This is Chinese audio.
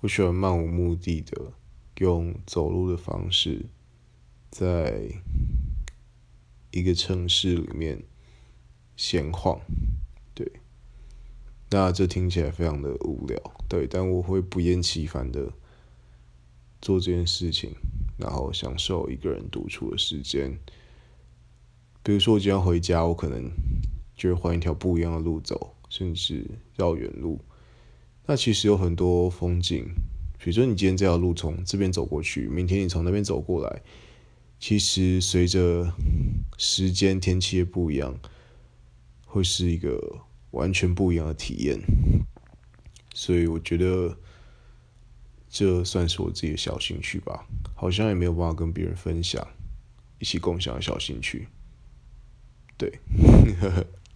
我喜欢漫无目的的用走路的方式，在一个城市里面闲晃。对，那这听起来非常的无聊，对，但我会不厌其烦的做这件事情，然后享受一个人独处的时间。比如说，我今天回家，我可能就会换一条不一样的路走，甚至绕远路。那其实有很多风景，比如说你今天这条路从这边走过去，明天你从那边走过来，其实随着时间、天气也不一样，会是一个完全不一样的体验。所以我觉得这算是我自己的小兴趣吧，好像也没有办法跟别人分享，一起共享的小兴趣。对，